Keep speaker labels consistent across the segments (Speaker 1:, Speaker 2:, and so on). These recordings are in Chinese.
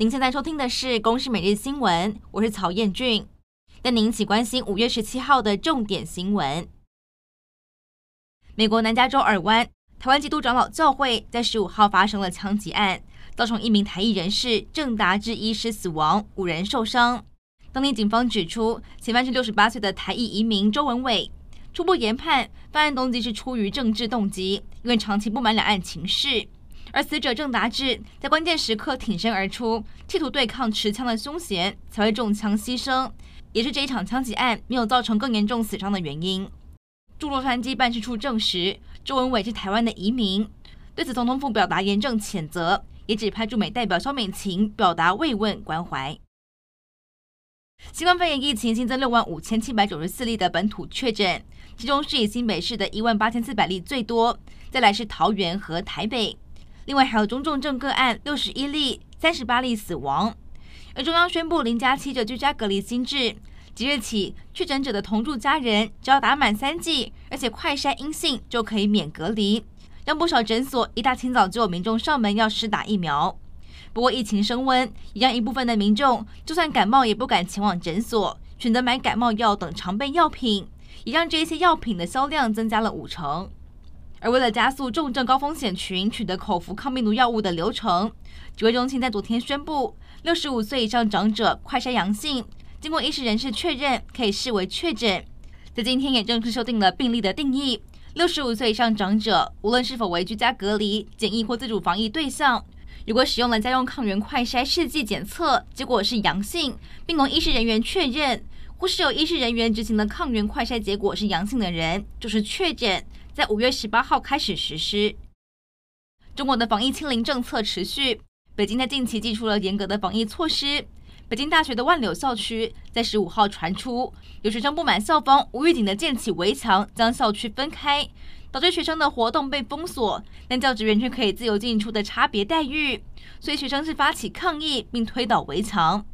Speaker 1: 您现在收听的是《公视每日新闻》，我是曹彦俊，带您一起关心五月十七号的重点新闻。美国南加州尔湾台湾基督长老教会在十五号发生了枪击案，造成一名台裔人士郑达志医师死亡，五人受伤。当地警方指出，嫌犯是六十八岁的台裔移民周文伟。初步研判，犯案动机是出于政治动机，因为长期不满两岸情势。而死者郑达志在关键时刻挺身而出，企图对抗持枪的凶嫌，才会中枪牺牲，也是这一场枪击案没有造成更严重死伤的原因。驻洛杉矶办事处证实，周文伟是台湾的移民。对此，总统府表达严正谴责，也指派驻美代表萧美琴表达慰问关怀。新冠肺炎疫情新增六万五千七百九十四例的本土确诊，其中是以新北市的一万八千四百例最多，再来是桃园和台北。另外还有中重症个案六十一例，三十八例死亡。而中央宣布零加七的居家隔离新制，即日起确诊者的同住家人只要打满三剂，而且快筛阴性就可以免隔离，让不少诊所一大清早就有民众上门要施打疫苗。不过疫情升温，也让一部分的民众就算感冒也不敢前往诊所，选择买感冒药等常备药品，也让这些药品的销量增加了五成。而为了加速重症高风险群取得口服抗病毒药物的流程，指挥中心在昨天宣布，六十五岁以上长者快筛阳性，经过医师人士确认，可以视为确诊。在今天也正式修订了病例的定义，六十五岁以上长者，无论是否为居家隔离、检疫或自主防疫对象。如果使用了家用抗原快筛试剂检测，结果是阳性，并由医师人员确认，或是由医师人员执行的抗原快筛结果是阳性的人，就是确诊，在五月十八号开始实施。中国的防疫清零政策持续，北京在近期祭出了严格的防疫措施。北京大学的万柳校区在十五号传出有学生不满校方无预警的建起围墙，将校区分开。导致学生的活动被封锁，但教职员却可以自由进出的差别待遇，所以学生是发起抗议并推倒围墙。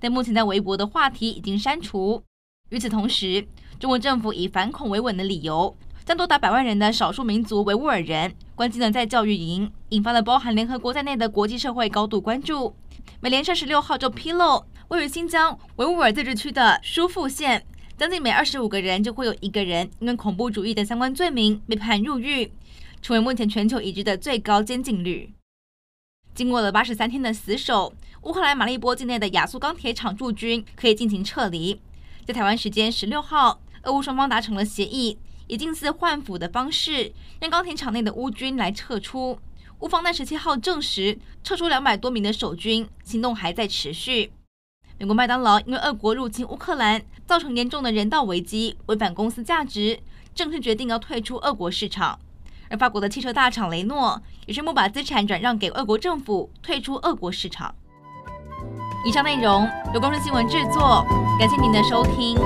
Speaker 1: 但目前在微博的话题已经删除。与此同时，中国政府以反恐维稳的理由，将多达百万人的少数民族维吾尔人关进了在教育营，引发了包含联合国在内的国际社会高度关注。美联社十六号就披露，位于新疆维吾尔自治区的疏附县。将近每二十五个人就会有一个人因为恐怖主义的相关罪名被判入狱，成为目前全球已知的最高监禁率。经过了八十三天的死守，乌克兰马利波境内的亚速钢铁厂驻军可以进行撤离。在台湾时间十六号，俄乌双方达成了协议，以近似换俘的方式，让钢铁厂内的乌军来撤出。乌方在十七号证实撤出两百多名的守军，行动还在持续。美国麦当劳因为俄国入侵乌克兰，造成严重的人道危机，违反公司价值，正式决定要退出俄国市场。而法国的汽车大厂雷诺也宣布把资产转让给俄国政府，退出俄国市场。以上内容由公视新闻制作，感谢您的收听。